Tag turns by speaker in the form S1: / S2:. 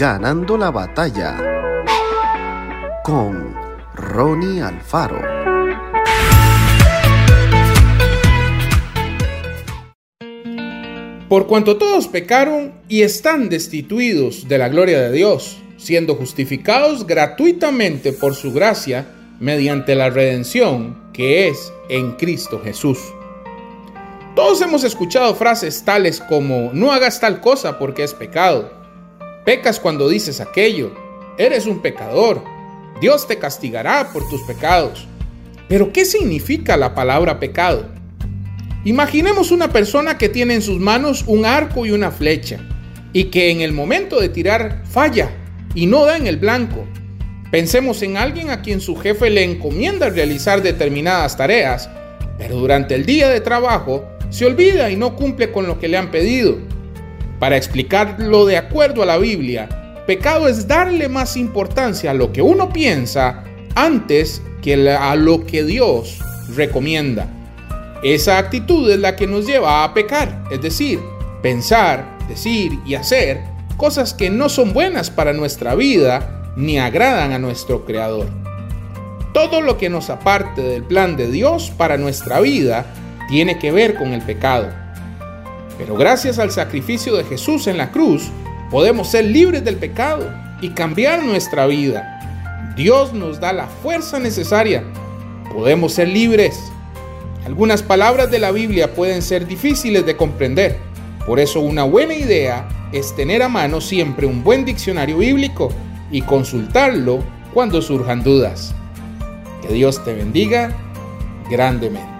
S1: Ganando la batalla con Ronnie Alfaro.
S2: Por cuanto todos pecaron y están destituidos de la gloria de Dios, siendo justificados gratuitamente por su gracia mediante la redención que es en Cristo Jesús. Todos hemos escuchado frases tales como no hagas tal cosa porque es pecado. Pecas cuando dices aquello. Eres un pecador. Dios te castigará por tus pecados. Pero ¿qué significa la palabra pecado? Imaginemos una persona que tiene en sus manos un arco y una flecha y que en el momento de tirar falla y no da en el blanco. Pensemos en alguien a quien su jefe le encomienda realizar determinadas tareas, pero durante el día de trabajo se olvida y no cumple con lo que le han pedido. Para explicarlo de acuerdo a la Biblia, pecado es darle más importancia a lo que uno piensa antes que a lo que Dios recomienda. Esa actitud es la que nos lleva a pecar, es decir, pensar, decir y hacer cosas que no son buenas para nuestra vida ni agradan a nuestro Creador. Todo lo que nos aparte del plan de Dios para nuestra vida tiene que ver con el pecado. Pero gracias al sacrificio de Jesús en la cruz, podemos ser libres del pecado y cambiar nuestra vida. Dios nos da la fuerza necesaria. Podemos ser libres. Algunas palabras de la Biblia pueden ser difíciles de comprender. Por eso una buena idea es tener a mano siempre un buen diccionario bíblico y consultarlo cuando surjan dudas. Que Dios te bendiga grandemente.